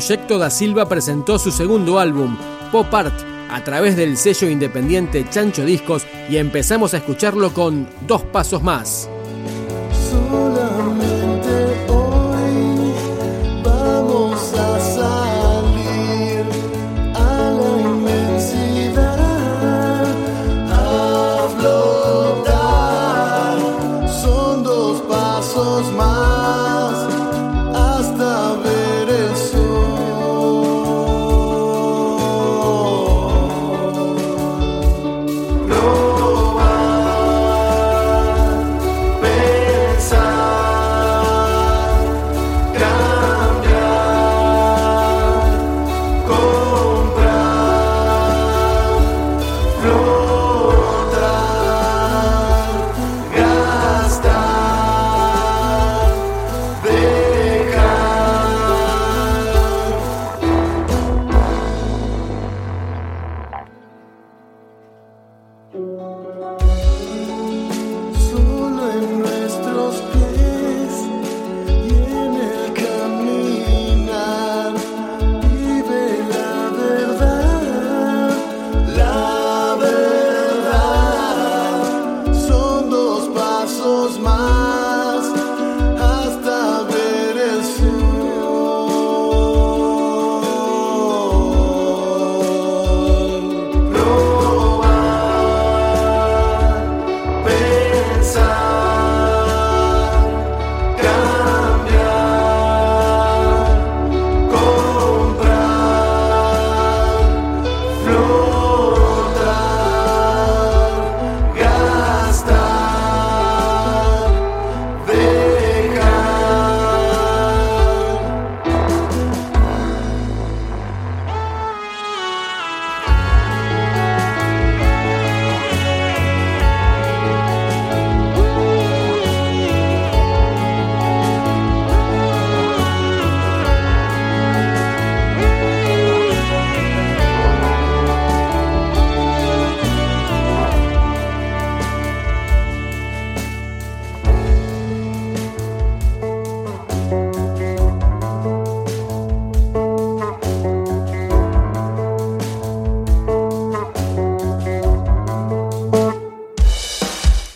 Proyecto da Silva presentó su segundo álbum, Pop Art, a través del sello independiente Chancho Discos y empezamos a escucharlo con Dos Pasos Más.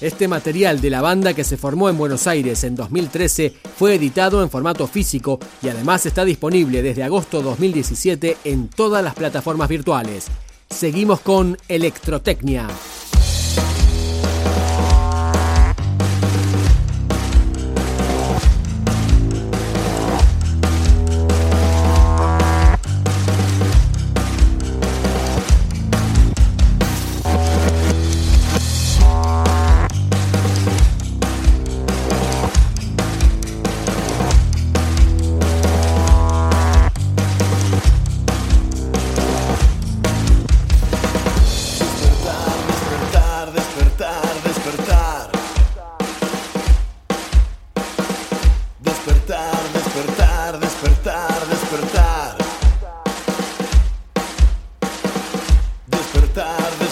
Este material de la banda que se formó en Buenos Aires en 2013 fue editado en formato físico y además está disponible desde agosto 2017 en todas las plataformas virtuales. Seguimos con Electrotecnia. tarde.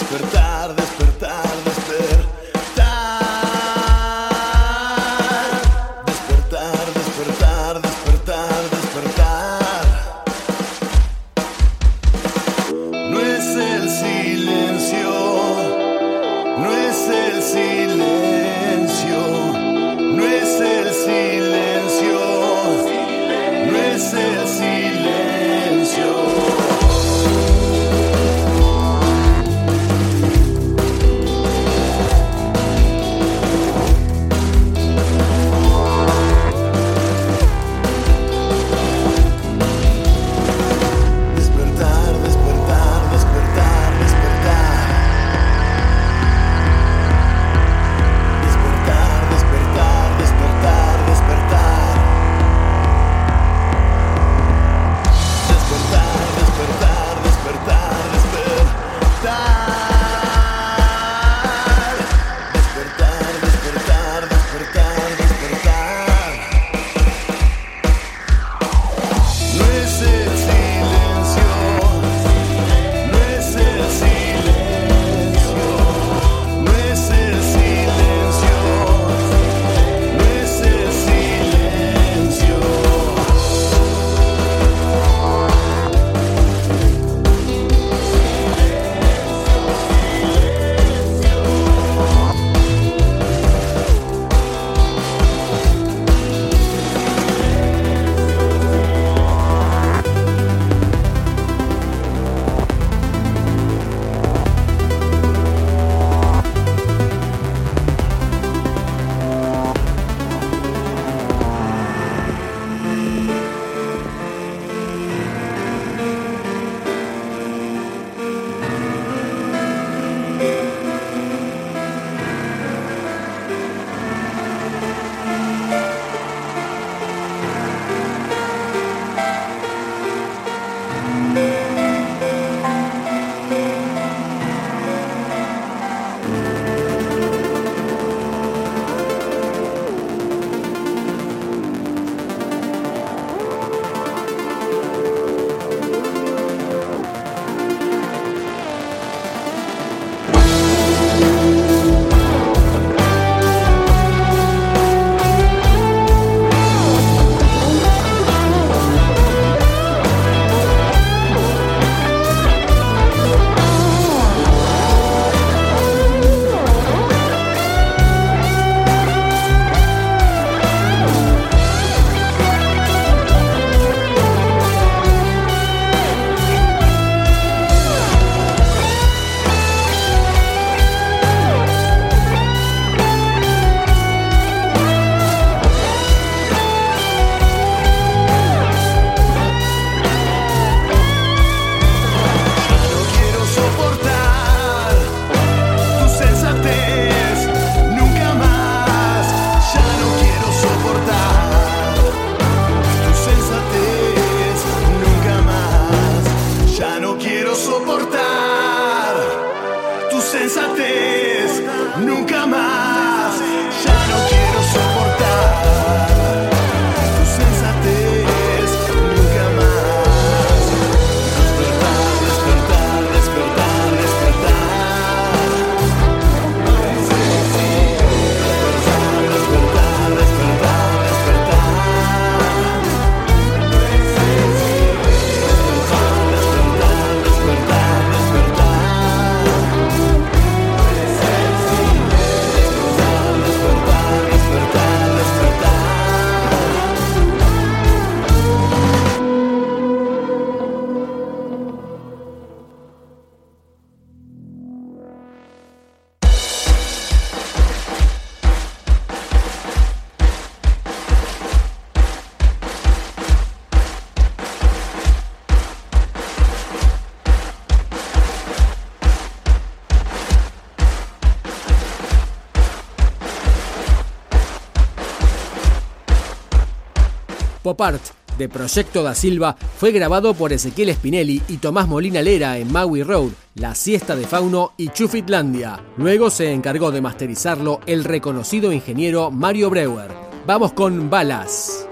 Pop Art de Proyecto da Silva fue grabado por Ezequiel Spinelli y Tomás Molina Lera en Maui Road, La Siesta de Fauno y Chufitlandia. Luego se encargó de masterizarlo el reconocido ingeniero Mario Breuer. Vamos con Balas.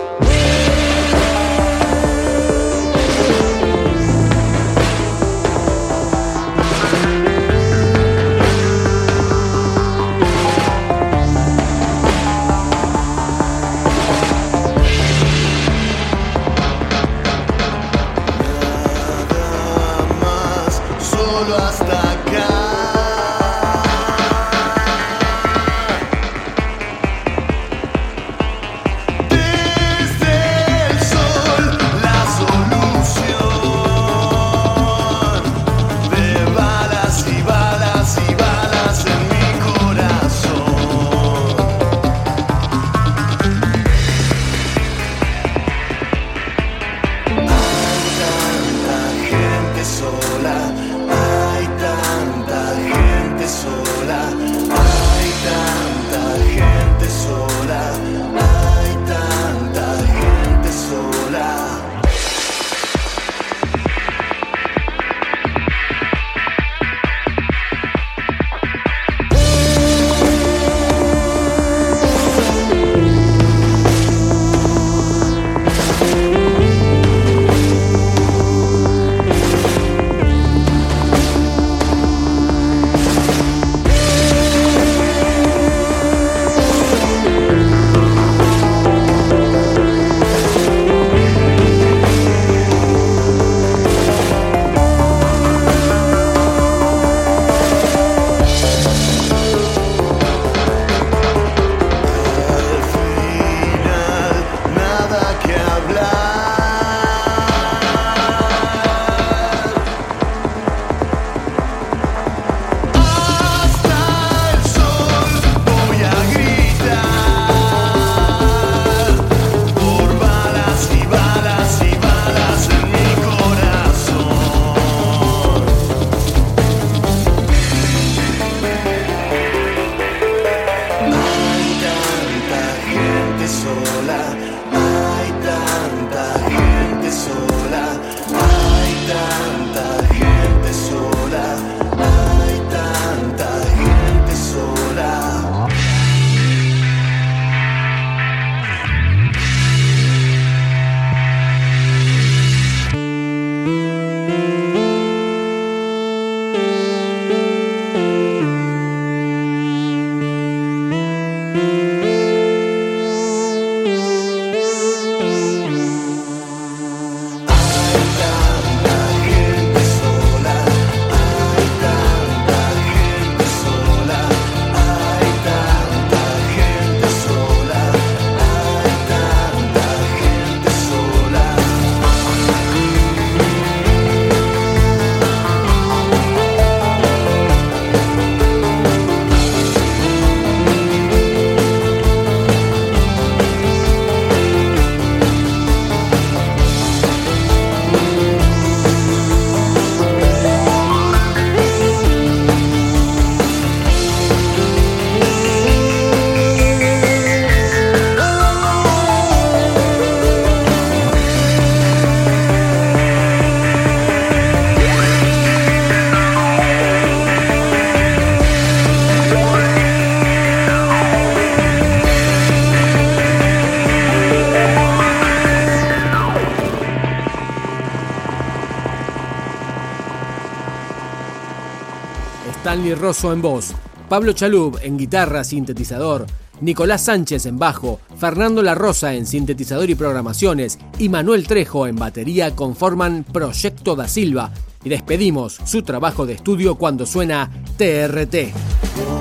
Stanley Rosso en voz, Pablo Chalub en guitarra, sintetizador, Nicolás Sánchez en bajo, Fernando La Rosa en sintetizador y programaciones y Manuel Trejo en batería conforman Proyecto da Silva y despedimos su trabajo de estudio cuando suena TRT.